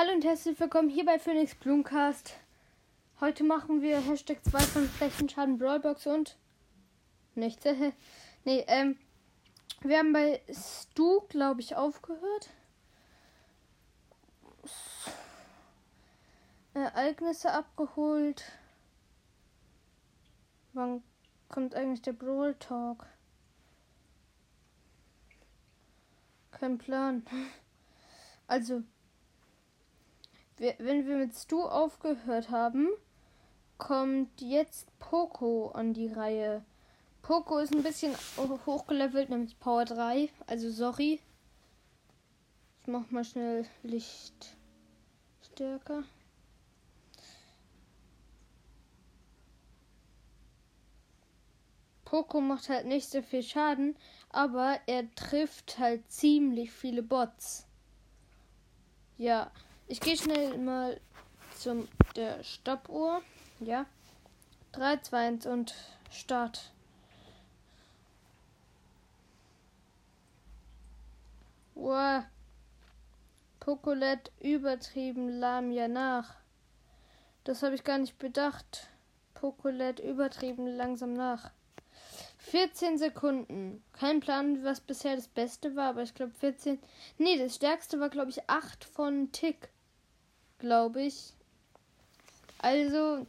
Hallo und herzlich willkommen hier bei Phoenix Bloomcast. Heute machen wir Hashtag 2 von Flächenschaden Brawlbox und nichts. nee, ähm, wir haben bei Stu, glaube ich, aufgehört. Ereignisse abgeholt. Wann kommt eigentlich der Brawl Talk? Kein Plan. Also, wenn wir mit Stu aufgehört haben, kommt jetzt Poco an die Reihe. Poco ist ein bisschen hochgelevelt, nämlich Power 3. Also sorry. Ich mach mal schnell Licht stärker. Poco macht halt nicht so viel Schaden, aber er trifft halt ziemlich viele Bots. Ja, ich gehe schnell mal zum der Stoppuhr. Ja. 3, 2, 1 und Start. Wow. Pokolet übertrieben lahm ja nach. Das habe ich gar nicht bedacht. Pokolet übertrieben langsam nach. 14 Sekunden. Kein Plan, was bisher das Beste war, aber ich glaube 14. Nee, das Stärkste war, glaube ich, 8 von Tick. Glaube ich. Also,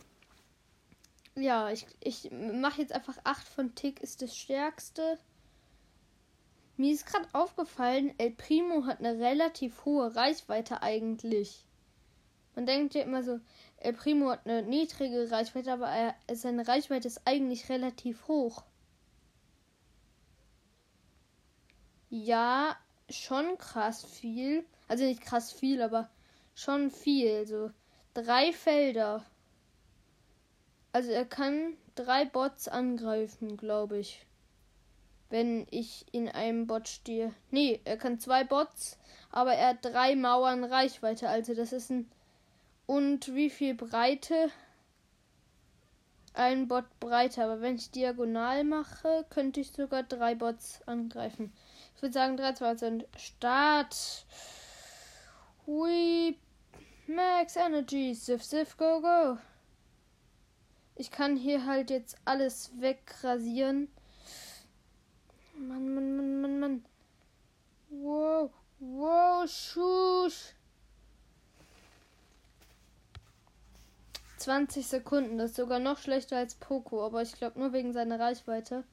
ja, ich, ich mache jetzt einfach 8 von Tick ist das Stärkste. Mir ist gerade aufgefallen, El Primo hat eine relativ hohe Reichweite eigentlich. Man denkt ja immer so, El Primo hat eine niedrige Reichweite, aber er, seine Reichweite ist eigentlich relativ hoch. Ja, schon krass viel. Also nicht krass viel, aber schon viel. So drei Felder. Also er kann drei Bots angreifen, glaube ich. Wenn ich in einem Bot stehe. Nee, er kann zwei Bots, aber er hat drei Mauern Reichweite. Also das ist ein. Und wie viel Breite? Ein Bot breiter. Aber wenn ich diagonal mache, könnte ich sogar drei Bots angreifen. Ich würde sagen 3, 2, 1, Start. Hui. Max Energy. Sif, Sif, go, go. Ich kann hier halt jetzt alles wegrasieren. Mann, Mann, Mann, Mann, Mann. Wow, wow, schusch. 20 Sekunden, das ist sogar noch schlechter als Poco, aber ich glaube nur wegen seiner Reichweite.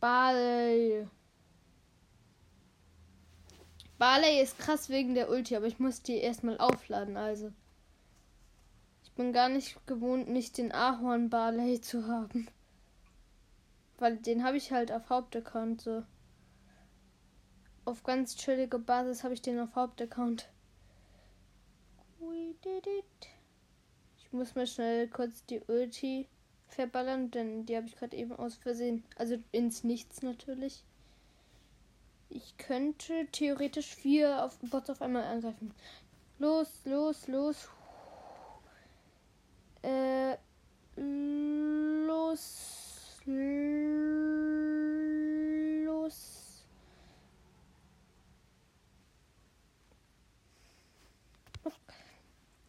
Barley. Barley ist krass wegen der Ulti, aber ich muss die erstmal aufladen, also. Ich bin gar nicht gewohnt, nicht den Ahorn Barley zu haben. Weil den habe ich halt auf Hauptaccount so. Auf ganz chillige Basis habe ich den auf Hauptaccount. We did it. Ich muss mal schnell kurz die Ulti verballern, denn die habe ich gerade eben aus Versehen. Also ins Nichts natürlich. Ich könnte theoretisch vier auf Bots auf einmal angreifen. Los, los, los. Äh, los, los.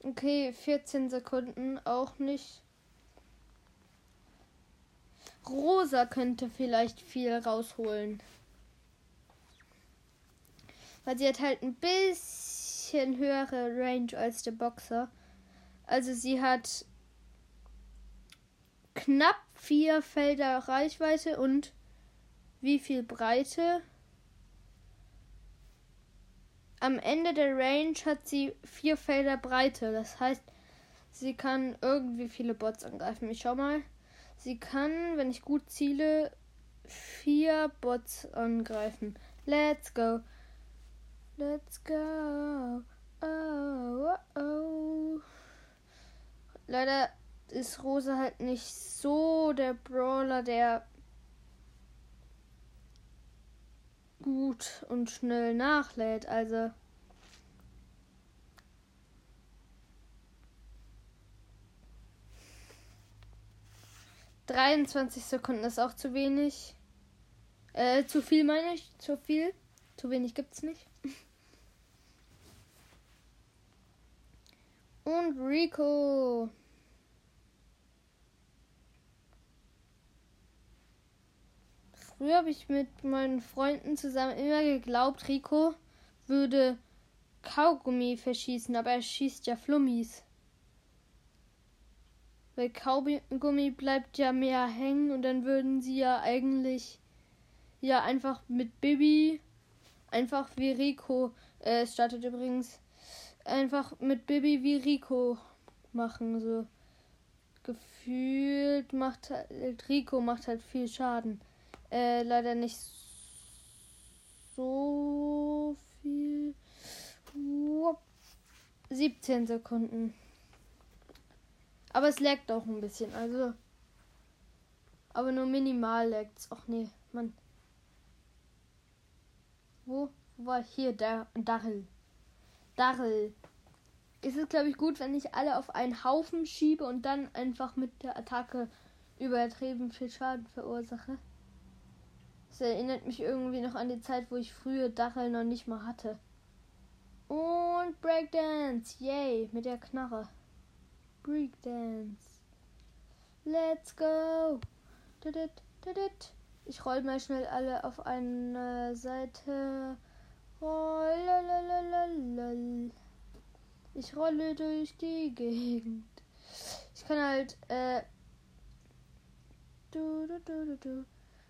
Okay, 14 Sekunden auch nicht. Rosa könnte vielleicht viel rausholen. Weil sie hat halt ein bisschen höhere Range als der Boxer. Also sie hat knapp vier Felder Reichweite und wie viel Breite? Am Ende der Range hat sie vier Felder Breite. Das heißt, sie kann irgendwie viele Bots angreifen. Ich schau mal. Sie kann, wenn ich gut ziele, vier Bots angreifen. Let's go. Let's go. Oh, oh, oh. Leider ist Rosa halt nicht so der Brawler, der gut und schnell nachlädt. Also 23 Sekunden ist auch zu wenig. Äh, zu viel meine ich. Zu viel. Zu wenig gibt's nicht. Und Rico. Früher habe ich mit meinen Freunden zusammen immer geglaubt, Rico würde Kaugummi verschießen, aber er schießt ja Flummis. Weil Kaugummi bleibt ja mehr hängen und dann würden sie ja eigentlich ja einfach mit Bibi einfach wie Rico äh, startet übrigens einfach mit Bibi wie Rico machen so gefühlt macht halt Rico macht halt viel Schaden äh, leider nicht so viel 17 Sekunden aber es laggt auch ein bisschen, also. Aber nur minimal laggt Ach nee, Mann. Wo? War hier? Der Darrell. Darrell. Ist es, glaube ich, gut, wenn ich alle auf einen Haufen schiebe und dann einfach mit der Attacke übertrieben viel Schaden verursache? Das erinnert mich irgendwie noch an die Zeit, wo ich früher Dachel noch nicht mal hatte. Und Breakdance, yay, mit der Knarre. Breakdance. Let's go. Ich roll mal schnell alle auf eine Seite. Ich rolle durch die Gegend. Ich kann halt, äh. Du, du, du, du, du.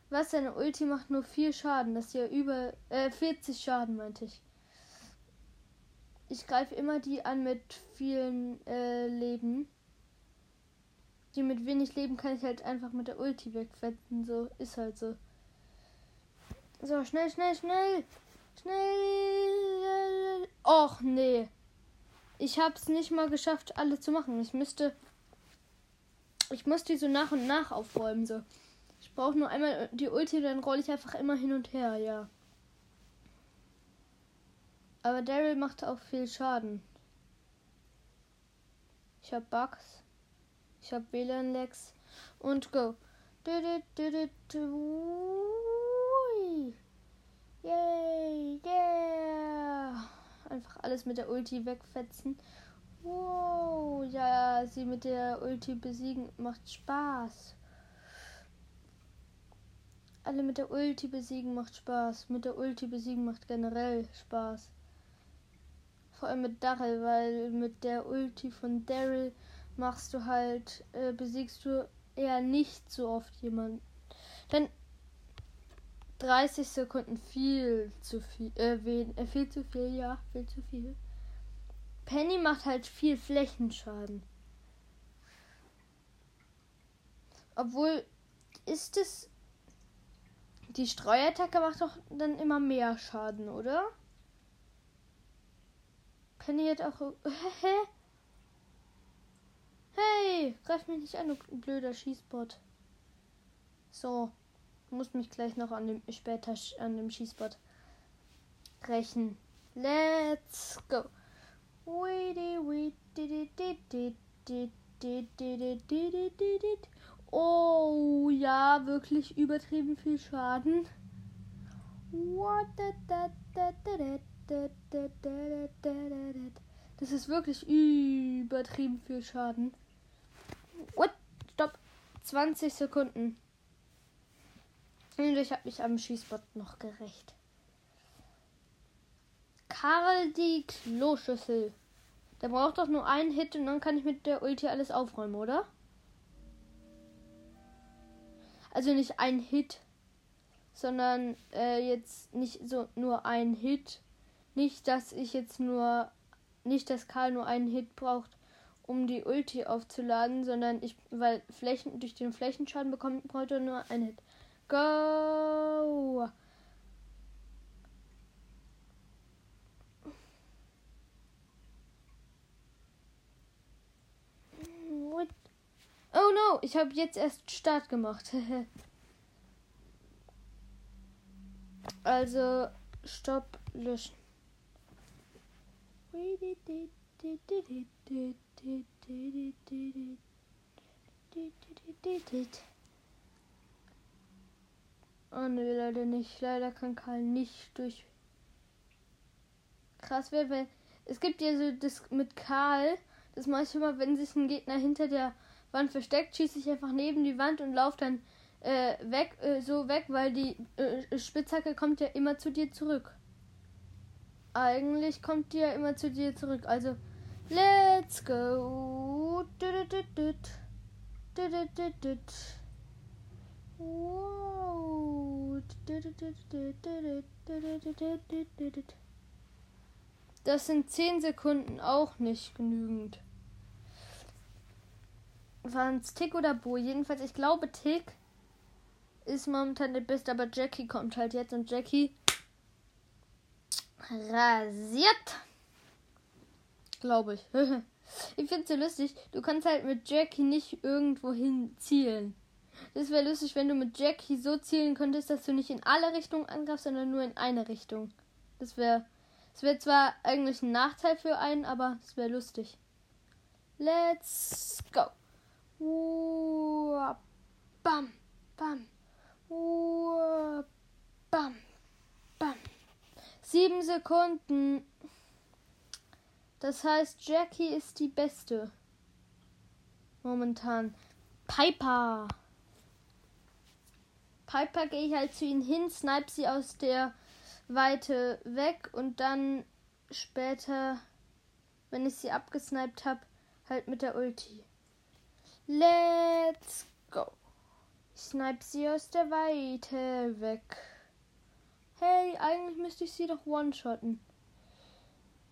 Was seine Ulti macht nur viel Schaden. Das hier über, äh, 40 Schaden, meinte ich ich greife immer die an mit vielen äh, Leben. Die mit wenig Leben kann ich halt einfach mit der Ulti wegfetzen. So ist halt so. So, schnell, schnell, schnell. Schnell. Och, nee. Ich hab's nicht mal geschafft, alle zu machen. Ich müsste. Ich muss die so nach und nach aufräumen. So. Ich brauche nur einmal die Ulti, dann rolle ich einfach immer hin und her, ja. Aber Daryl macht auch viel Schaden. Ich hab Bugs. Ich hab WLAN-Lags. Und go. Yay, yeah. Einfach alles mit der Ulti wegfetzen. Wow, ja, sie mit der Ulti besiegen macht Spaß. Alle mit der Ulti besiegen macht Spaß. Mit der Ulti besiegen macht generell Spaß vor allem mit Daryl, weil mit der Ulti von Daryl machst du halt, äh, besiegst du eher nicht so oft jemanden. Denn 30 Sekunden viel zu viel, äh, äh, viel zu viel, ja, viel zu viel. Penny macht halt viel Flächenschaden. Obwohl, ist es. Die Streuattacke macht doch dann immer mehr Schaden, oder? Penny hat auch. Hä? Hey, greif mich nicht an, du blöder Schießbot. So, muss mich gleich noch an dem später an dem Schießbot rächen. Let's go. Oh ja, wirklich übertrieben viel Schaden. Das ist wirklich übertrieben viel Schaden. What? Stopp. 20 Sekunden. Und ich habe mich am Schießbot noch gerecht. Karl die Kloschüssel. Der braucht doch nur einen Hit und dann kann ich mit der Ulti alles aufräumen, oder? Also nicht ein Hit, sondern äh, jetzt nicht so nur ein Hit, nicht, dass ich jetzt nur, nicht, dass Karl nur einen Hit braucht, um die Ulti aufzuladen, sondern ich, weil Flächen, durch den Flächenschaden bekommt, er nur einen Hit. Go! What? Oh no, ich habe jetzt erst Start gemacht. also, Stopp, löschen. Oh ne, leider nicht. Leider kann Karl nicht durch. Krass wäre, wenn. Es gibt ja so das mit Karl, Das mache ich immer, wenn sich ein Gegner hinter der Wand versteckt, schieße ich einfach neben die Wand und laufe dann äh, weg, äh, so weg, weil die äh, Spitzhacke kommt ja immer zu dir zurück. Eigentlich kommt die ja immer zu dir zurück. Also, let's go. Wow. Das sind 10 Sekunden auch nicht genügend. Waren es Tick oder Bo? Jedenfalls, ich glaube, Tick ist momentan der Beste, aber Jackie kommt halt jetzt und Jackie rasiert. Glaube ich. ich finde es so lustig. Du kannst halt mit Jackie nicht irgendwo hin zielen. Das wäre lustig, wenn du mit Jackie so zielen könntest, dass du nicht in alle Richtungen angreifst, sondern nur in eine Richtung. Das wäre es wäre zwar eigentlich ein Nachteil für einen, aber es wäre lustig. Let's go. Uah, bam, bam. Uah, bam, bam. Sieben Sekunden. Das heißt, Jackie ist die beste. Momentan. Piper. Piper gehe ich halt zu ihnen hin, snipe sie aus der Weite weg und dann später, wenn ich sie abgesniped habe, halt mit der Ulti. Let's go. Ich snipe sie aus der Weite weg. Hey, eigentlich müsste ich sie doch one-shotten.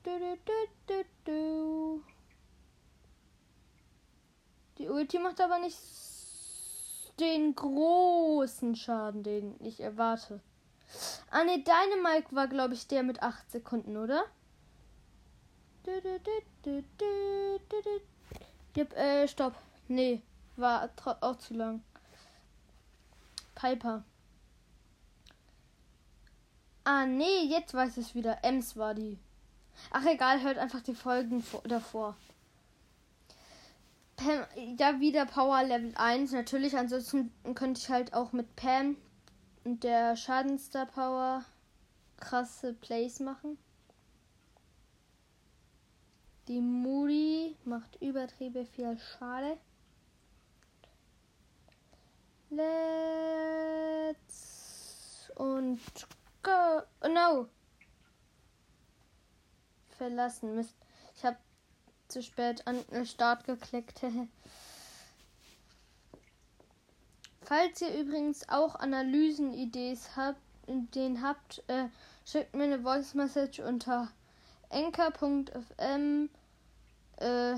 Du, du, du, du, Die Ulti macht aber nicht den großen Schaden, den ich erwarte. Ah ne, Dynamite war, glaube ich, der mit 8 Sekunden, oder? Yep, äh, stopp. Nee, war auch zu lang. Piper. Ah, nee, jetzt weiß ich es wieder. Ems war die. Ach, egal, hört einfach die Folgen davor. Pam, ja, wieder Power Level 1. Natürlich, ansonsten könnte ich halt auch mit Pam und der Schadenstar Power krasse Plays machen. Die Moody macht übertrieben viel Schade. Let's und go. Oh no. Verlassen. Mist. Zu spät an den Start geklickt. Falls ihr übrigens auch Analysen-Ideen habt, den habt, äh, schickt mir eine Voice Message unter enker.fm äh,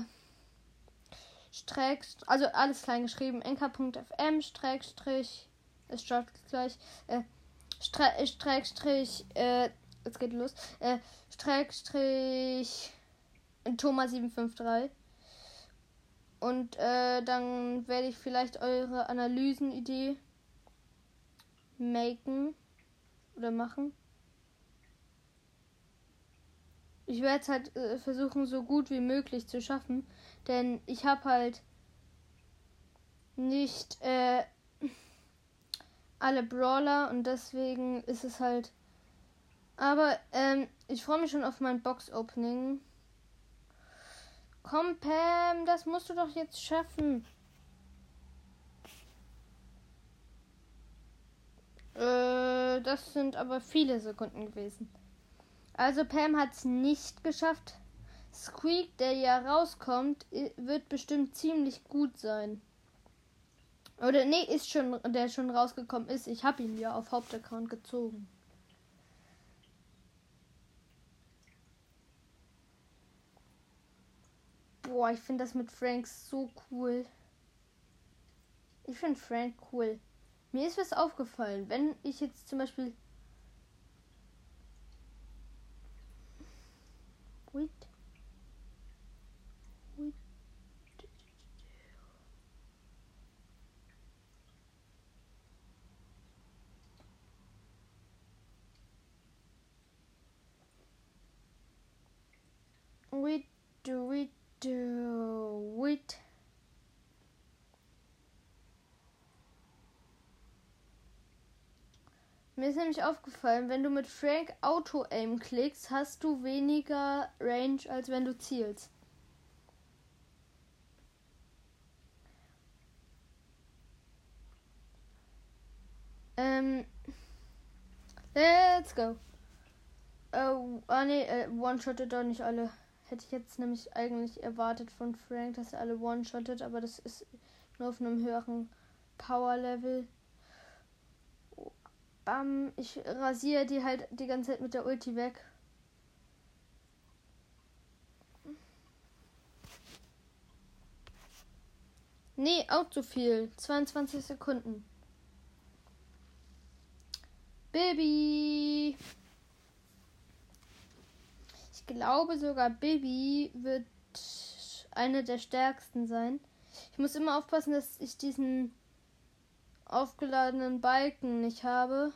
also alles klein geschrieben, enker.fm Streckstrich, es startet gleich, äh, Streckstrich, äh, jetzt geht los, äh, Streckstrich Thomas 753 und äh, dann werde ich vielleicht eure Analysenidee machen oder machen. Ich werde es halt äh, versuchen, so gut wie möglich zu schaffen, denn ich habe halt nicht äh, alle Brawler und deswegen ist es halt. Aber ähm, ich freue mich schon auf mein Box-Opening. Komm, Pam, das musst du doch jetzt schaffen. Äh, das sind aber viele Sekunden gewesen. Also Pam hat es nicht geschafft. Squeak, der ja rauskommt, wird bestimmt ziemlich gut sein. Oder nee, ist schon, der schon rausgekommen ist. Ich habe ihn ja auf Hauptaccount gezogen. Boah, ich finde das mit Frank so cool. Ich finde Frank cool. Mir ist was aufgefallen, wenn ich jetzt zum Beispiel. Wait. Wait. Wait, do it Do it. Mir ist nämlich aufgefallen, wenn du mit Frank Auto Aim klickst, hast du weniger Range, als wenn du zielst. Ähm. Let's go. Oh, ah ne, äh, one-shotted doch nicht alle. Hätte ich jetzt nämlich eigentlich erwartet von Frank, dass er alle one-shottet, aber das ist nur auf einem höheren Power-Level. Bam, ich rasiere die halt die ganze Zeit mit der Ulti weg. Nee, auch zu viel. 22 Sekunden. Baby. Ich glaube sogar Baby wird eine der stärksten sein. Ich muss immer aufpassen, dass ich diesen aufgeladenen Balken nicht habe.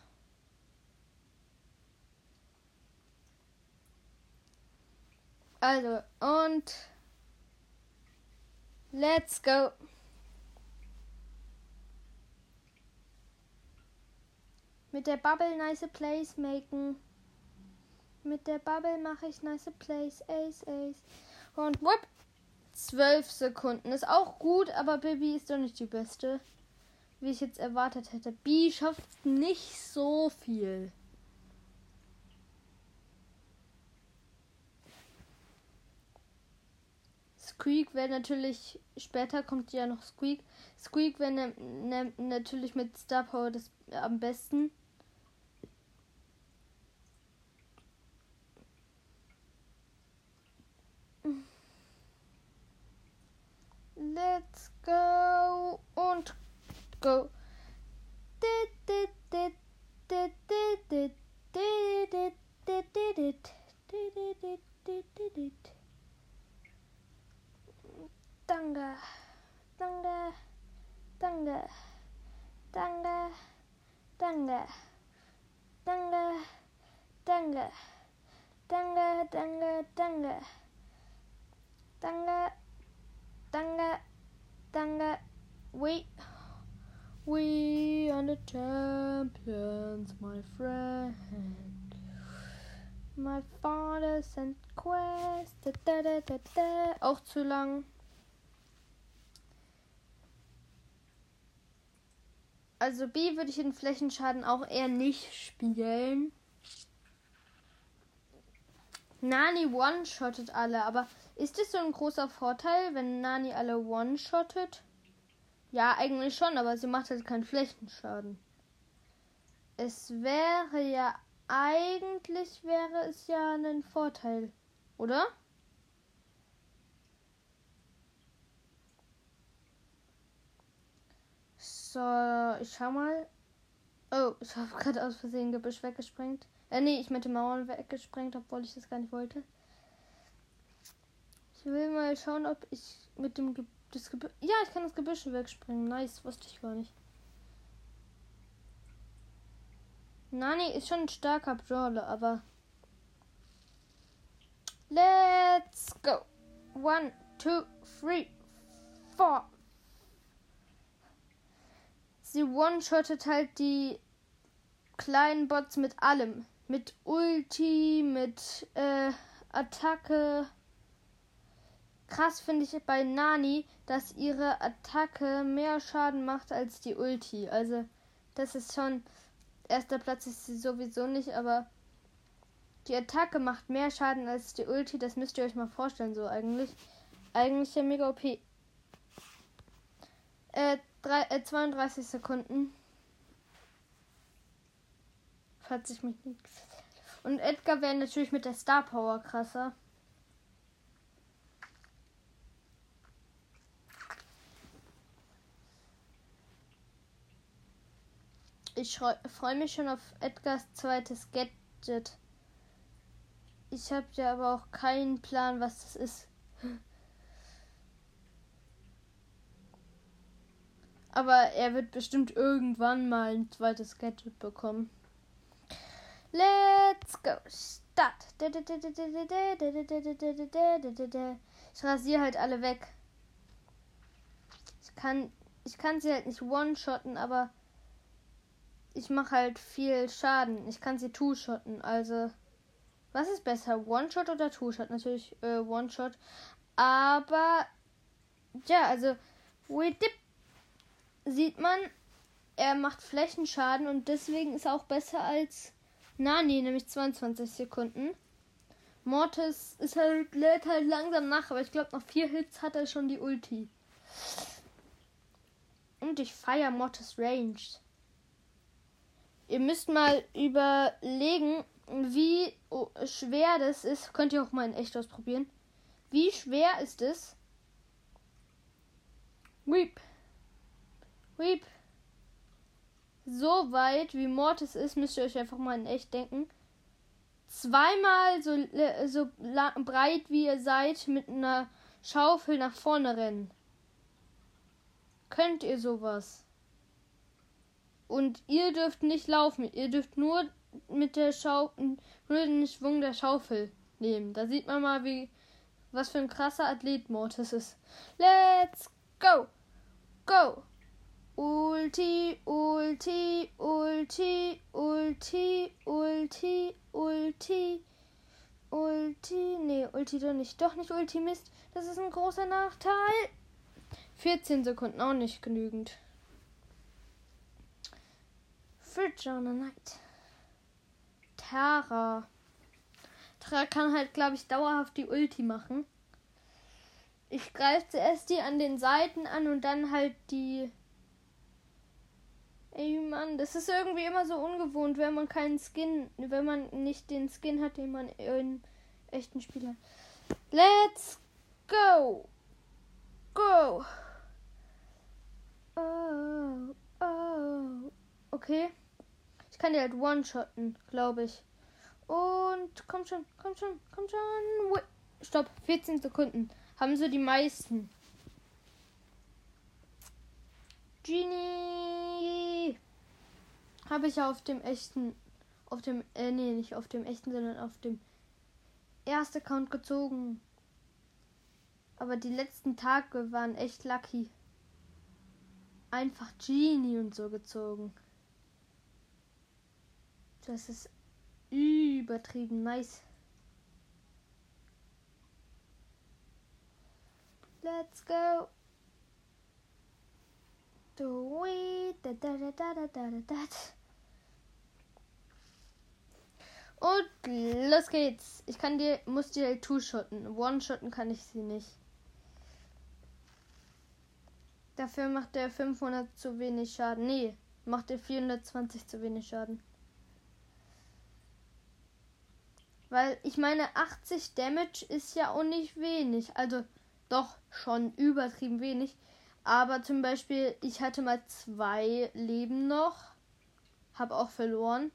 Also, und let's go. Mit der Bubble nice Place machen. Mit der Bubble mache ich nice Place. Ace, Ace. Und whoop. Zwölf Sekunden. Ist auch gut, aber Baby ist doch nicht die beste. Wie ich jetzt erwartet hätte. B schafft nicht so viel. Squeak wäre natürlich, später kommt ja noch Squeak. Squeak wäre ne, ne, natürlich mit Star Power das am besten. let's go und go. Danga, danga, danga, danga, danga, danga, danga, danga, danga, danga, danga. Danke, danke. We, we are the champions, my friend. My father sent quest. Da, da, da, da, Auch zu lang. Also B würde ich in Flächenschaden auch eher nicht spielen. Nani one-shottet alle, aber ist es so ein großer Vorteil, wenn Nani alle one-shottet? Ja, eigentlich schon, aber sie macht halt keinen Flächenschaden. Es wäre ja eigentlich wäre es ja ein Vorteil, oder? So, ich schau mal. Oh, ich habe gerade aus Versehen Gebüsch weggesprengt. Äh, nee, ich meinte Mauern weggesprengt, obwohl ich das gar nicht wollte. Ich will mal schauen, ob ich mit dem Ge das Gebüsch. Ja, ich kann das Gebüsch wegspringen. Nice, wusste ich gar nicht. Nani ist schon ein starker Brawler, aber. Let's go. One, two, three, four. Sie one-shottet halt die kleinen Bots mit allem. Mit Ulti, mit äh, Attacke krass finde ich bei Nani, dass ihre Attacke mehr Schaden macht als die Ulti. Also, das ist schon. Erster Platz ist sie sowieso nicht, aber die Attacke macht mehr Schaden als die Ulti. Das müsst ihr euch mal vorstellen, so eigentlich. Eigentlich ja mega OP. Äh, drei, äh 32 Sekunden. Falls ich mich nicht. Und Edgar wäre natürlich mit der Star Power krasser. Ich freue mich schon auf Edgars zweites Gadget. Ich habe ja aber auch keinen Plan, was das ist. Aber er wird bestimmt irgendwann mal ein zweites Gadget bekommen. Let's go. Start. Ich rasiere halt alle weg. Ich kann, ich kann sie halt nicht one-shotten, aber ich mache halt viel Schaden. Ich kann sie two-shotten. Also, was ist besser? One-Shot oder Two-Shot? Natürlich äh, One-Shot. Aber, ja, also, Dip sieht man, er macht Flächenschaden und deswegen ist er auch besser als Nani, nämlich 22 Sekunden. Mortis ist halt, lädt halt langsam nach, aber ich glaube, nach vier Hits hat er schon die Ulti. Und ich feiere Mortis Range. Ihr müsst mal überlegen, wie schwer das ist. Könnt ihr auch mal in echt ausprobieren. Wie schwer ist es? Weep. Weep. So weit wie Mortis ist, müsst ihr euch einfach mal in echt denken. Zweimal so, so breit wie ihr seid mit einer Schaufel nach vorne rennen. Könnt ihr sowas? Und ihr dürft nicht laufen. Ihr dürft nur mit der Schaufel, nur den Schwung der Schaufel nehmen. Da sieht man mal, wie, was für ein krasser Athlet Mortis ist. Let's go! Go! Ulti, Ulti, Ulti, Ulti, Ulti, Ulti, Ulti. Nee, Ulti doch nicht. Doch nicht Ulti Mist. Das ist ein großer Nachteil. 14 Sekunden, auch nicht genügend. Fridge on a Night. Tara. Tara kann halt, glaube ich, dauerhaft die Ulti machen. Ich greife zuerst die an den Seiten an und dann halt die. Ey Mann, das ist irgendwie immer so ungewohnt, wenn man keinen Skin, wenn man nicht den Skin hat, den man in echten Spiel hat. Let's go! Go! Oh, oh. Okay. Ich kann die halt one-shotten, glaube ich. Und komm schon, komm schon, komm schon. Stopp, 14 Sekunden. Haben sie die meisten. Genie. Habe ich ja auf dem echten, auf dem, äh, nee, nicht auf dem echten, sondern auf dem ersten Account gezogen. Aber die letzten Tage waren echt lucky einfach Genie und so gezogen. Das ist übertrieben nice. Let's go. Do it. Da, da, da, da, da, da, da. Und los geht's. Ich kann dir, muss dir two-shotten. One-shotten kann ich sie nicht. Dafür macht der 500 zu wenig Schaden. Nee, macht der 420 zu wenig Schaden. Weil ich meine, 80 Damage ist ja auch nicht wenig. Also doch schon übertrieben wenig. Aber zum Beispiel, ich hatte mal zwei Leben noch. Hab auch verloren.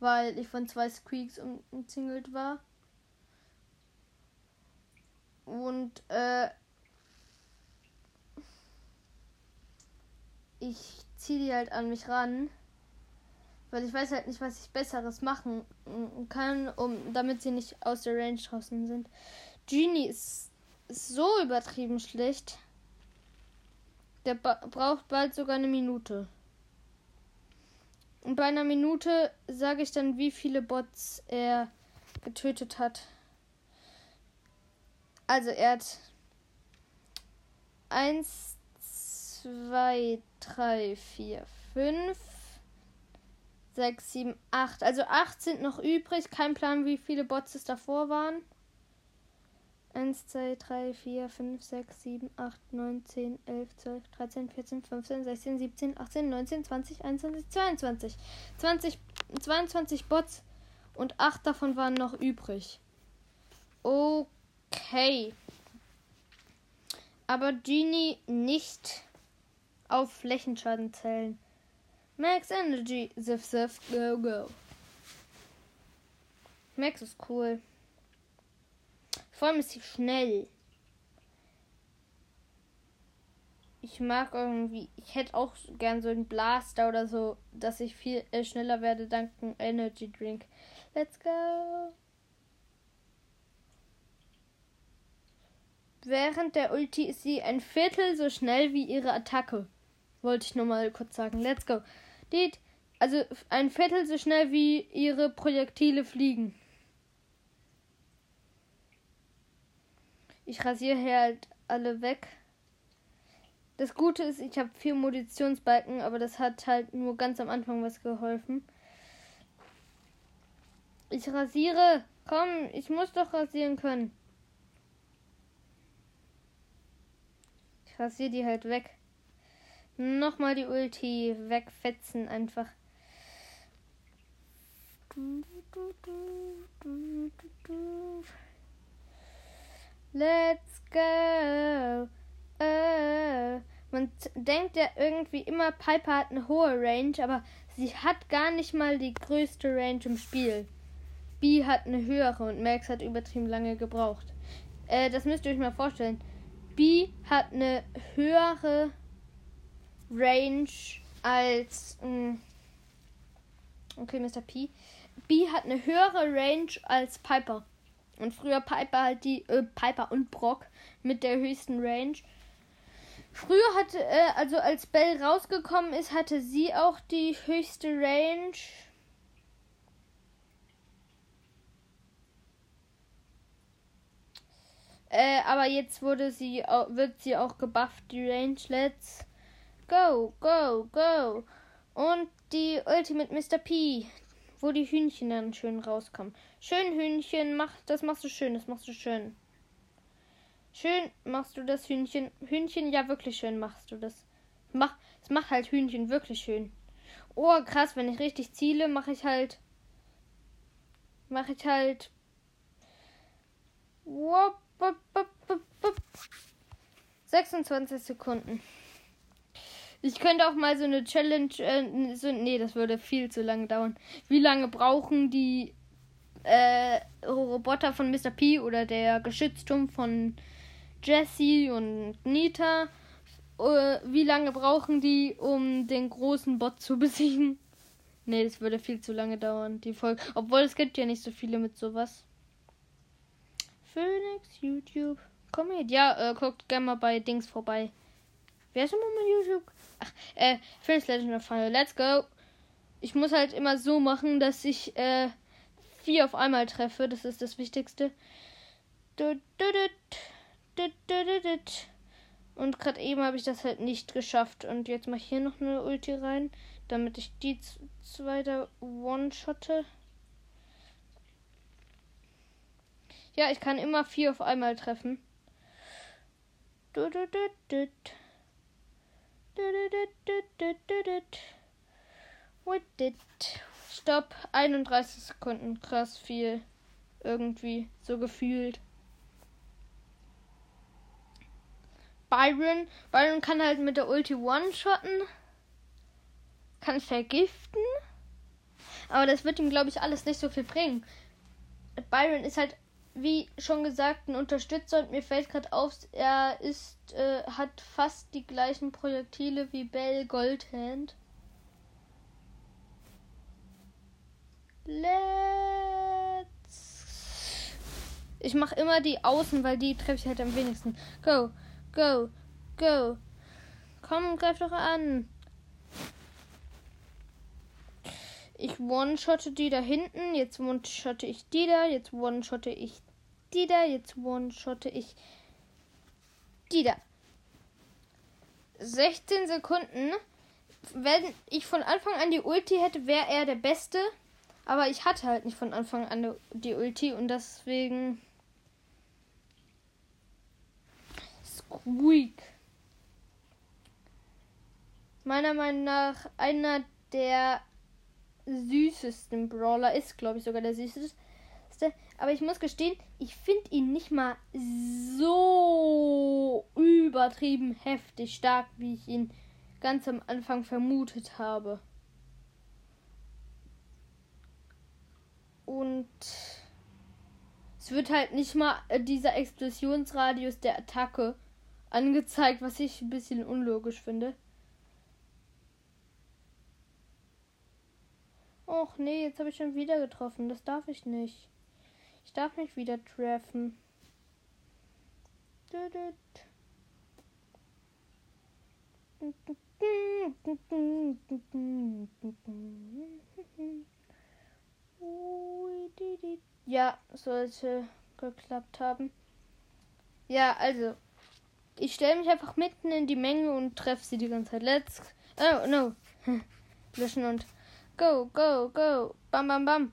Weil ich von zwei Squeaks umzingelt war. Und äh, ich ziehe die halt an mich ran. Weil ich weiß halt nicht, was ich Besseres machen kann, um damit sie nicht aus der Range draußen sind. Genie ist, ist so übertrieben schlecht. Der ba braucht bald sogar eine Minute. Und bei einer Minute sage ich dann, wie viele Bots er getötet hat. Also er hat 1, 2, 3, 4, 5, 6, 7, 8. Also 8 sind noch übrig. Kein Plan, wie viele Bots es davor waren. 1, 2, 3, 4, 5, 6, 7, 8, 9, 10, 11, 12, 13, 14, 15, 16, 17, 18, 19, 20, 21, 22. 20, 22 Bots und 8 davon waren noch übrig. Okay. Aber Genie nicht auf Flächenschaden zählen. Max Energy, Sif Sif, go go. Max ist cool. Vor allem ist sie schnell. Ich mag irgendwie, ich hätte auch gern so einen Blaster oder so, dass ich viel äh, schneller werde dank einem Energy Drink. Let's go. Während der Ulti ist sie ein Viertel so schnell wie ihre Attacke. Wollte ich nur mal kurz sagen. Let's go. Die, also ein Viertel so schnell wie ihre Projektile fliegen. Ich rasiere hier halt alle weg. Das Gute ist, ich habe vier Munitionsbalken, aber das hat halt nur ganz am Anfang was geholfen. Ich rasiere. Komm, ich muss doch rasieren können. Ich rasiere die halt weg. Nochmal die Ulti wegfetzen einfach. Let's go. Uh. Man denkt ja irgendwie immer, Piper hat eine hohe Range, aber sie hat gar nicht mal die größte Range im Spiel. B hat eine höhere und Max hat übertrieben lange gebraucht. Äh, das müsst ihr euch mal vorstellen. B hat eine höhere Range als. Mh, hm, okay, Mr. P. B hat eine höhere Range als Piper. Und früher Piper halt die. Äh, Piper und Brock mit der höchsten Range. Früher hatte, äh, also als Bell rausgekommen ist, hatte sie auch die höchste Range. Äh, aber jetzt wurde sie, wird sie auch gebufft, die Range. Go, go, go. Und die Ultimate Mr. P, wo die Hühnchen dann schön rauskommen. Schön Hühnchen, mach, das machst du schön, das machst du schön. Schön machst du das Hühnchen. Hühnchen, ja wirklich schön machst du das. Mach, es macht halt Hühnchen wirklich schön. Oh, krass, wenn ich richtig ziele, mache ich halt mache ich halt 26 Sekunden. Ich könnte auch mal so eine Challenge. Äh, so, nee, das würde viel zu lange dauern. Wie lange brauchen die äh, Roboter von Mr. P oder der Geschützturm von Jesse und Nita? Äh, wie lange brauchen die, um den großen Bot zu besiegen? Nee, das würde viel zu lange dauern, die Folge. Obwohl es gibt ja nicht so viele mit sowas. Phoenix, YouTube. Komm mit. Ja, äh, guckt gerne mal bei Dings vorbei. Wer ist immer mit YouTube? Ach, äh, Phoenix Legend of Fire. Let's go. Ich muss halt immer so machen, dass ich, äh, vier auf einmal treffe. Das ist das Wichtigste. Und gerade eben habe ich das halt nicht geschafft. Und jetzt mache ich hier noch eine Ulti rein, damit ich die zweite one-shotte. Ja, ich kann immer vier auf einmal treffen. Stopp. 31 Sekunden. Krass viel. Irgendwie. So gefühlt. Byron. Byron kann halt mit der Ulti one-shotten. Kann vergiften. Aber das wird ihm, glaube ich, alles nicht so viel bringen. Byron ist halt wie schon gesagt, ein Unterstützer und mir fällt gerade auf, er ist, äh, hat fast die gleichen Projektile wie Bell Goldhand. Let's. Ich mache immer die Außen, weil die treffe ich halt am wenigsten. Go, go, go. Komm, greif doch an. Ich one-shotte die da hinten. Jetzt one-shotte ich die da. Jetzt one-shotte ich die da. Jetzt one-shotte ich die da. 16 Sekunden. Wenn ich von Anfang an die Ulti hätte, wäre er der Beste. Aber ich hatte halt nicht von Anfang an die Ulti und deswegen. Squeak. Meiner Meinung nach einer der süßesten Brawler ist, glaube ich, sogar der süßeste. Aber ich muss gestehen, ich finde ihn nicht mal so übertrieben heftig stark, wie ich ihn ganz am Anfang vermutet habe. Und es wird halt nicht mal äh, dieser Explosionsradius der Attacke angezeigt, was ich ein bisschen unlogisch finde. Och nee, jetzt habe ich schon wieder getroffen. Das darf ich nicht. Ich darf nicht wieder treffen. Ja, sollte geklappt haben. Ja, also. ich stelle mich einfach mitten in die Menge und treffe sie die ganze Zeit. Let's. Oh, no. Löschen und. Go, go, go. Bam, bam, bam.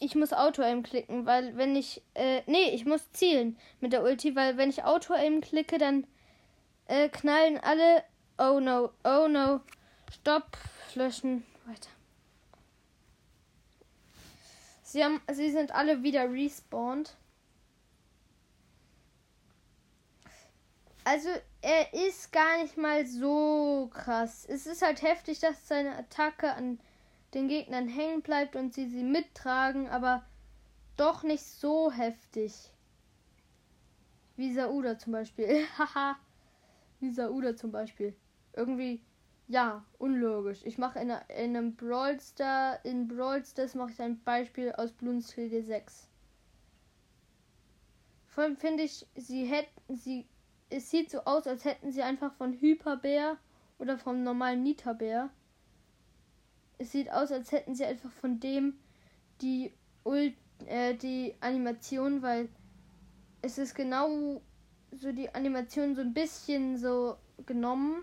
Ich muss Auto-Aim klicken, weil wenn ich. Äh, nee, ich muss zielen mit der Ulti, weil wenn ich Auto-Aim klicke, dann äh, knallen alle. Oh no, oh no. Stopp, löschen, weiter. Sie, haben, sie sind alle wieder respawned. Also, er ist gar nicht mal so krass. Es ist halt heftig, dass seine Attacke an den Gegnern hängen bleibt und sie sie mittragen, aber doch nicht so heftig. Wie Sauda zum Beispiel. Haha. Wie Sauda zum Beispiel. Irgendwie, ja, unlogisch. Ich mache in, in, einem Brawl Star, in Brawl Stars mache ich ein Beispiel aus Bloons D6. Vor allem finde ich, sie hätten, sie, es sieht so aus, als hätten sie einfach von Hyperbär oder vom normalen Nita-Bär es sieht aus, als hätten sie einfach von dem die Ult, äh, die Animation, weil es ist genau so die Animation so ein bisschen so genommen.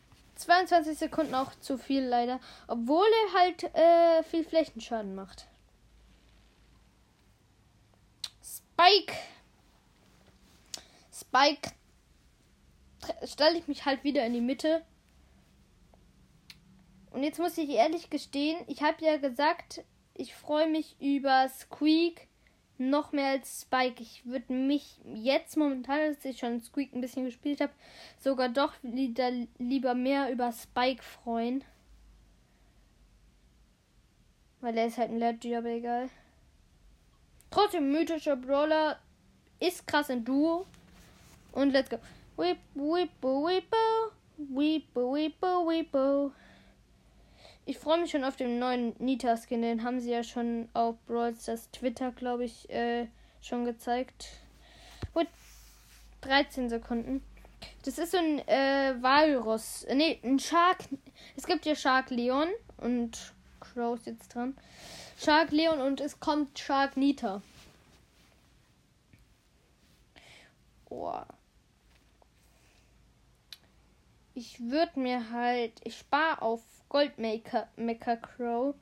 22 Sekunden auch zu viel leider, obwohl er halt äh, viel Flächenschaden macht. Spike. Spike stelle ich mich halt wieder in die Mitte. Und jetzt muss ich ehrlich gestehen, ich habe ja gesagt, ich freue mich über Squeak noch mehr als Spike. Ich würde mich jetzt momentan, als ich schon Squeak ein bisschen gespielt habe, sogar doch lieber, mehr über Spike freuen. Weil er ist halt ein Legend, aber egal. Trotzdem mythischer Brawler ist krass in Duo. Und let's go. Whip, whip, whip, whip, whip, whip, whip. Ich freue mich schon auf den neuen Nita-Skin. Den haben sie ja schon auf Brawl Stars Twitter, glaube ich, äh, schon gezeigt. Gut. 13 Sekunden. Das ist so ein äh, Walrus. Äh, nee, ein Shark. Es gibt ja Shark Leon und Crow ist jetzt dran. Shark Leon und es kommt Shark Nita. Boah. Ich würde mir halt. Ich spare auf Goldmaker Mecha Crow.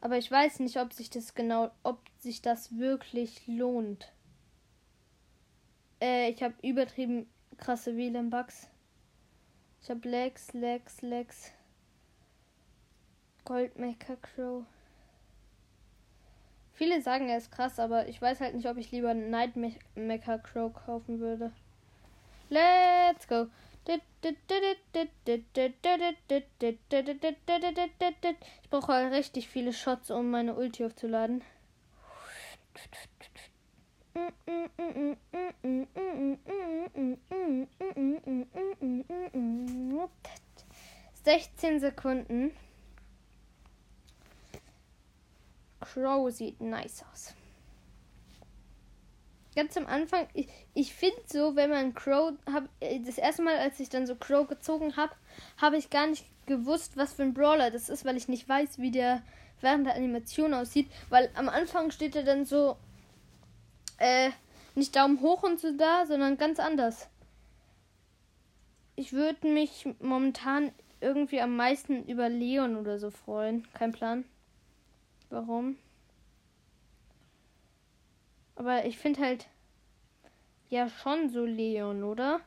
Aber ich weiß nicht, ob sich das genau, ob sich das wirklich lohnt. Äh, ich habe übertrieben krasse WLAN-Bugs. Ich habe Lex, Lex, Lex. Goldmaker Crow. Viele sagen, er ist krass, aber ich weiß halt nicht, ob ich lieber Night Mecha Crow kaufen würde. Let's go. Ich brauche halt richtig viele Shots, um meine Ulti aufzuladen. 16 Sekunden. Crow sieht nice aus ganz am Anfang, ich, ich finde so, wenn man Crow, hab, äh, das erste Mal, als ich dann so Crow gezogen habe, habe ich gar nicht gewusst, was für ein Brawler das ist, weil ich nicht weiß, wie der während der Animation aussieht, weil am Anfang steht er dann so, äh, nicht Daumen hoch und so da, sondern ganz anders. Ich würde mich momentan irgendwie am meisten über Leon oder so freuen. Kein Plan. Warum? Aber ich finde halt ja schon so Leon, oder?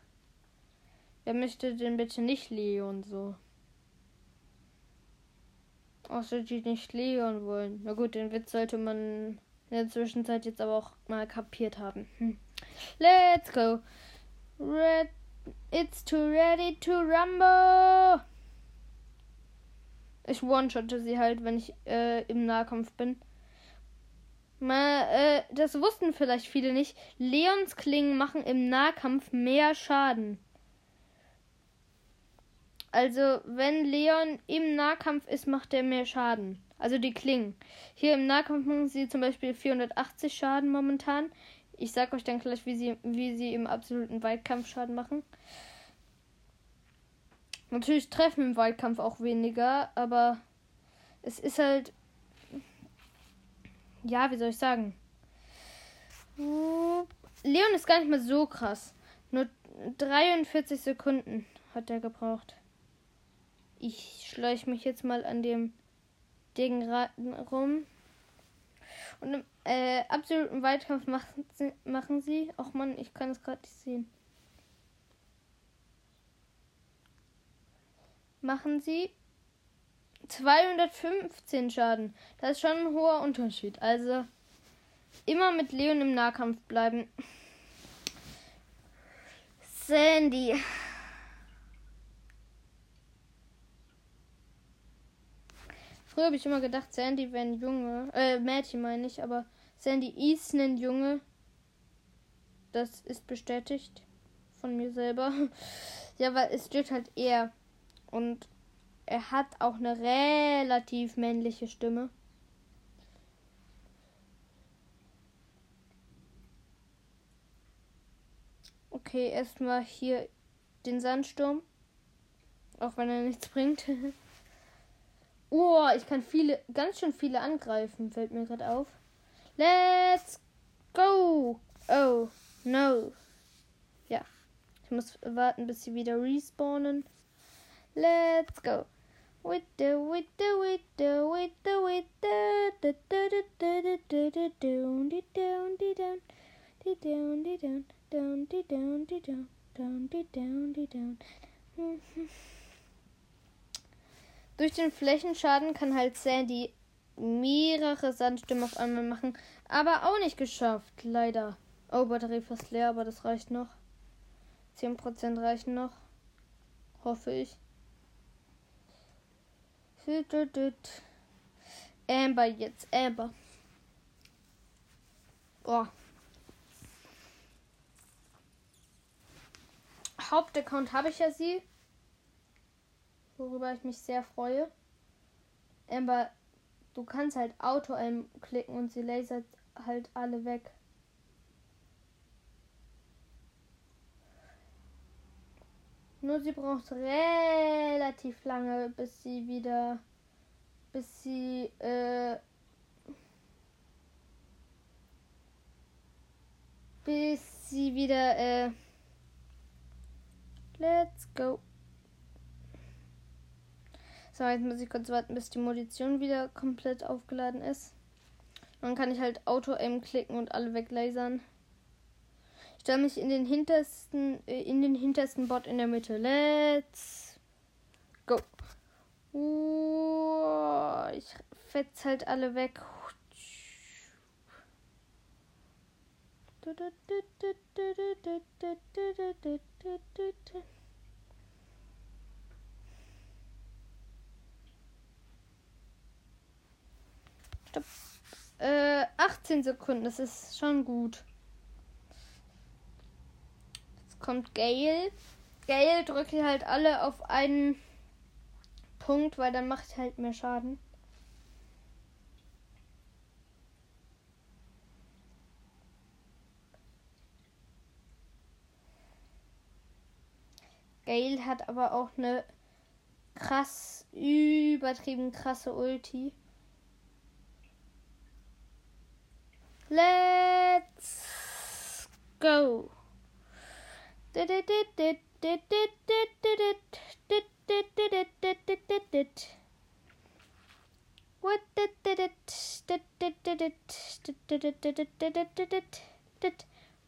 Wer möchte denn bitte nicht Leon so? Außer die nicht Leon wollen. Na gut, den Witz sollte man in der Zwischenzeit jetzt aber auch mal kapiert haben. Hm. Let's go. Red, it's too ready to rumble. Ich one-shotte sie halt, wenn ich äh, im Nahkampf bin. Mal, äh, das wussten vielleicht viele nicht. Leons Klingen machen im Nahkampf mehr Schaden. Also, wenn Leon im Nahkampf ist, macht er mehr Schaden. Also die Klingen. Hier im Nahkampf machen sie zum Beispiel 480 Schaden momentan. Ich sag euch dann gleich, wie sie, wie sie im absoluten Weitkampf Schaden machen. Natürlich treffen im Weitkampf auch weniger, aber es ist halt. Ja, wie soll ich sagen? Leon ist gar nicht mal so krass. Nur 43 Sekunden hat er gebraucht. Ich schleiche mich jetzt mal an dem Ding rum. Und im äh, absoluten Weitkampf machen sie, machen sie. Ach man, ich kann es gerade nicht sehen. Machen sie 215 Schaden. Das ist schon ein hoher Unterschied. Also immer mit Leon im Nahkampf bleiben. Sandy. Früher habe ich immer gedacht, Sandy wäre ein Junge. Äh, Mädchen meine ich, aber Sandy ist ein Junge. Das ist bestätigt von mir selber. ja, weil es steht halt er. Und er hat auch eine relativ männliche Stimme. Okay, erstmal hier den Sandsturm. Auch wenn er nichts bringt. Oh, ich kann viele, ganz schön viele angreifen, fällt mir gerade auf. Let's go! Oh, no. Ja. Ich muss warten, bis sie wieder respawnen. Let's go. Down, di, down, di, down. Durch den Flächenschaden kann halt Sandy mehrere Sandstimmen auf einmal machen. Aber auch nicht geschafft, leider. Oh, Batterie fast leer, aber das reicht noch. 10% reichen noch. Hoffe ich. Amber jetzt, Amber. Oh. Hauptaccount habe ich ja sie worüber ich mich sehr freue. Aber du kannst halt Auto klicken und sie lasert halt alle weg. Nur sie braucht relativ lange, bis sie wieder, bis sie, äh, bis sie wieder, äh, let's go. So, jetzt muss ich kurz warten, bis die Munition wieder komplett aufgeladen ist. Dann kann ich halt Auto-Aim klicken und alle weglasern. Ich stelle mich in den hintersten, äh, in den hintersten Bot in der Mitte. Let's go. Oh, ich fetz halt alle weg. Stopp. Äh, 18 Sekunden, das ist schon gut. Jetzt kommt. Gale drücke ich halt alle auf einen Punkt, weil dann macht halt mehr Schaden. Gale hat aber auch eine krass übertrieben krasse Ulti. Let's go.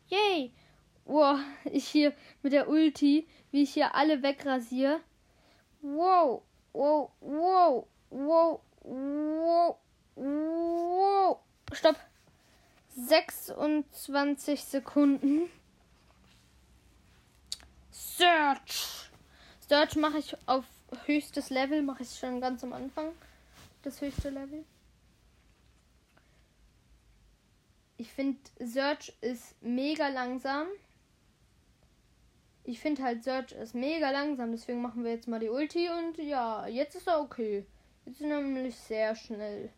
Yay! Wow, ich hier mit der Ulti, wie ich hier alle wegrasiere. Wow, wow, wow, wow, wow, wow. Stopp. 26 Sekunden. Search. Search mache ich auf höchstes Level mache ich schon ganz am Anfang. Das höchste Level. Ich finde, Search ist mega langsam. Ich finde halt, Search ist mega langsam. Deswegen machen wir jetzt mal die Ulti. Und ja, jetzt ist er okay. Jetzt ist er nämlich sehr schnell.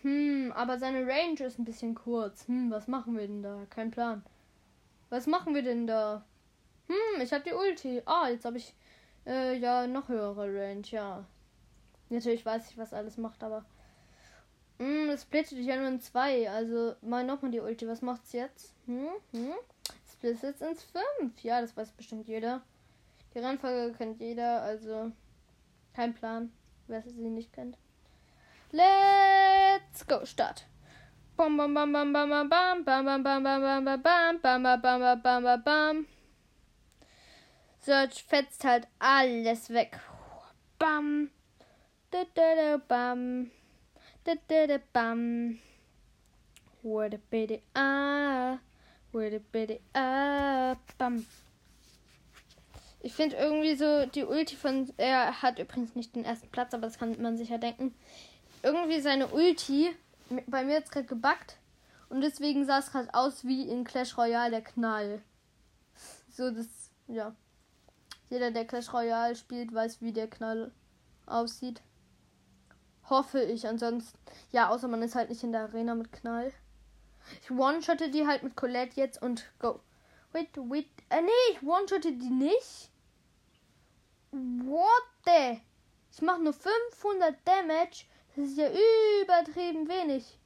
Hm, aber seine Range ist ein bisschen kurz. Hm, was machen wir denn da? Kein Plan. Was machen wir denn da? Hm, ich habe die Ulti. Ah, jetzt habe ich äh, ja noch höhere Range, ja. Natürlich weiß ich, was alles macht, aber hm, es splittet ja nur in zwei. Also mal nochmal die Ulti. Was macht's jetzt? Hm, hm. Splittet jetzt ins fünf. Ja, das weiß bestimmt jeder. Die Reihenfolge kennt jeder, also kein Plan, wer sie nicht kennt. Let's go, Start. Bam bam bam bam bam bam bam bam bam bam bam bam bam bam bam bam bam bam bam Search fetzt halt alles weg. Bam. Da da da bam. Da da da bam. What a bitty ah. What a bitty ah. Bam. Ich finde irgendwie so die Ulti von. Er hat übrigens nicht den ersten Platz, aber das kann man sicher denken. Irgendwie seine Ulti bei mir jetzt gerade gebackt. Und deswegen sah es gerade aus wie in Clash Royale der Knall. So, das. Ja. Jeder, der Clash Royale spielt, weiß, wie der Knall aussieht. Hoffe ich. Ansonsten, ja, außer man ist halt nicht in der Arena mit Knall. Ich one-shotte die halt mit Colette jetzt und go. Wait, wait. Äh, nee, ich one-shotte die nicht. What the? Ich mache nur 500 Damage. Das ist ja übertrieben wenig.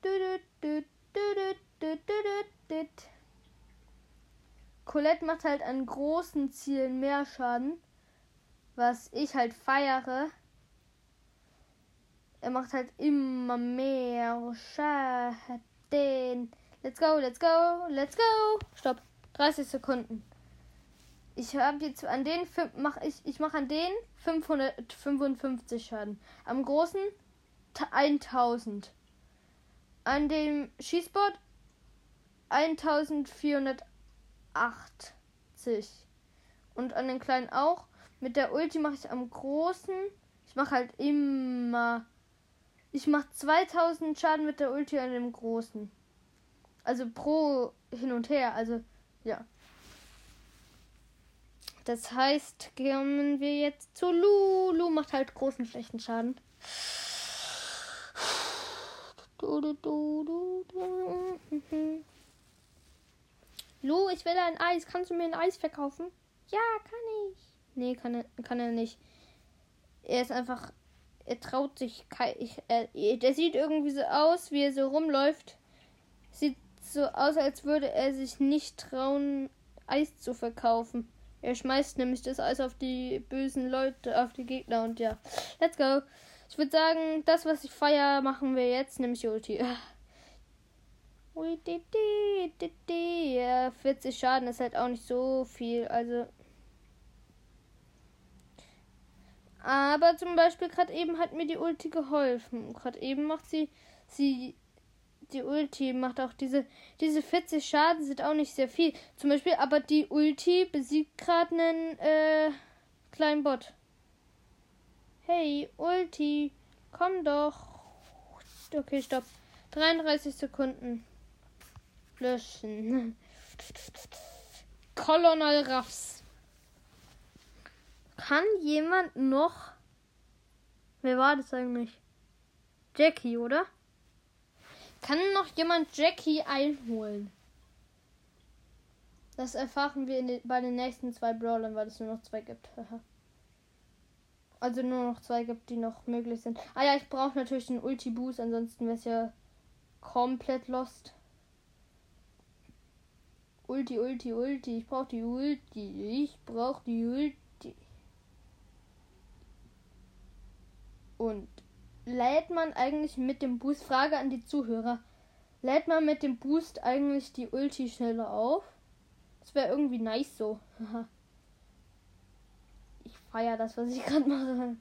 Du, du, du, du, du, du, du, du, du. Colette macht halt an großen Zielen mehr Schaden. Was ich halt feiere. Er macht halt immer mehr Schaden. Let's go, let's go, let's go. Stopp. 30 Sekunden. Ich habe jetzt an den mach ich ich mache an den 555 Schaden. Am großen 1000. An dem Schießbot 1400 80. Und an den kleinen auch. Mit der Ulti mache ich am großen. Ich mache halt immer. Ich mache 2000 Schaden mit der Ulti an dem großen. Also pro hin und her. Also, ja. Das heißt, kommen wir jetzt zu Lu. Lu macht halt großen schlechten Schaden. Du, du, du, Lu, ich will ein Eis. Kannst du mir ein Eis verkaufen? Ja, kann ich. Nee, kann er, kann er nicht. Er ist einfach. Er traut sich. Ich, er, der sieht irgendwie so aus, wie er so rumläuft. Sieht so aus, als würde er sich nicht trauen, Eis zu verkaufen. Er schmeißt nämlich das Eis auf die bösen Leute, auf die Gegner und ja. Let's go. Ich würde sagen, das, was ich feier, machen wir jetzt, nämlich Ulti. Ja, 40 Schaden ist halt auch nicht so viel. Also. Aber zum Beispiel gerade eben hat mir die Ulti geholfen. Gerade eben macht sie. Sie. Die Ulti macht auch diese. Diese 40 Schaden sind auch nicht sehr viel. Zum Beispiel, aber die Ulti besiegt gerade einen äh, kleinen Bot. Hey, Ulti, komm doch. Okay, stopp. 33 Sekunden löschen. Colonel Ruffs. Kann jemand noch. Wer war das eigentlich? Jackie, oder? Kann noch jemand Jackie einholen? Das erfahren wir den, bei den nächsten zwei Brawlern, weil es nur noch zwei gibt. also nur noch zwei gibt, die noch möglich sind. Ah ja, ich brauche natürlich den Ulti-Boost, ansonsten wäre es ja komplett lost. Ulti, Ulti, Ulti. Ich brauche die Ulti. Ich brauche die Ulti. Und lädt man eigentlich mit dem Boost, Frage an die Zuhörer, lädt man mit dem Boost eigentlich die Ulti schneller auf? Das wäre irgendwie nice so. ich feiere das, was ich gerade mache.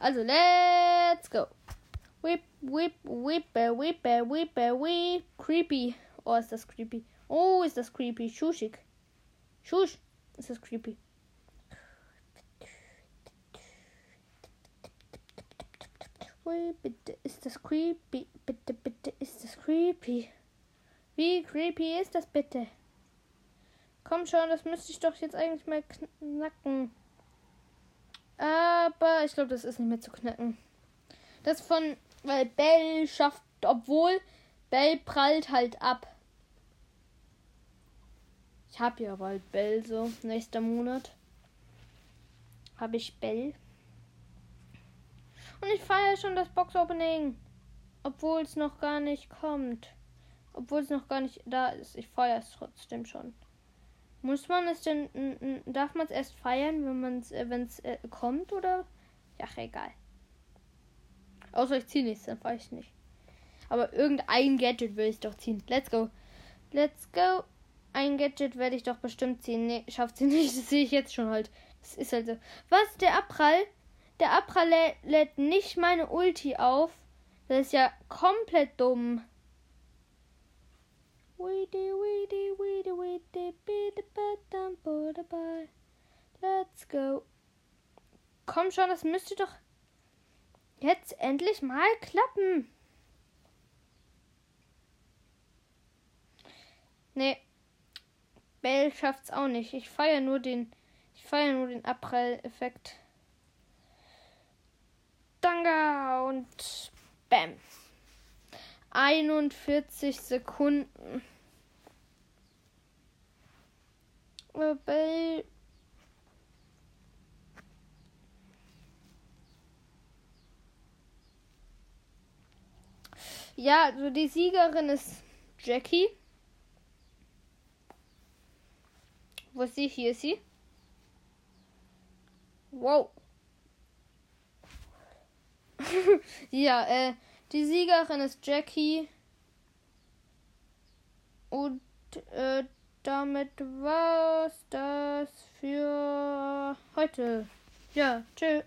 Also, let's go. Whip, whip, whip, whip, whip, whip. Creepy. Oh, ist das creepy. Oh, ist das creepy. Schuschig. Schusch. Ist das creepy. Ui, Bitte ist das creepy. Bitte, bitte ist das creepy. Wie creepy ist das bitte? Komm schon, das müsste ich doch jetzt eigentlich mal knacken. Aber ich glaube, das ist nicht mehr zu knacken. Das von, weil Bell schafft, obwohl Bell prallt halt ab. Ich habe ja bald Bell so, nächster Monat. Habe ich Bell. Und ich feiere schon das Box-Opening. Obwohl es noch gar nicht kommt. Obwohl es noch gar nicht da ist. Ich feiere es trotzdem schon. Muss man es denn, darf man es erst feiern, wenn man es, äh, wenn es äh, kommt oder? Ja, egal. Außer ich ziehe nichts, dann feiere ich nicht. Aber irgendein Gadget will ich doch ziehen. Let's go. Let's go. Ein Gadget werde ich doch bestimmt ziehen. Nee, schafft sie nicht. Das sehe ich jetzt schon halt. Das ist halt so. Was? Der Abprall? Der Abprall lä lädt nicht meine Ulti auf. Das ist ja komplett dumm. Let's go. Komm schon, das müsste doch jetzt endlich mal klappen. Nee. Bell schafft's auch nicht. Ich feiere nur den. Ich feiere nur den Abprall-Effekt. Danga und Bam. 41 Sekunden. Bell. Ja, also die Siegerin ist Jackie. Wo ist sie? Hier ist sie. Wow. ja, äh, die Siegerin ist Jackie. Und äh, damit war's das für heute. Ja, tschüss.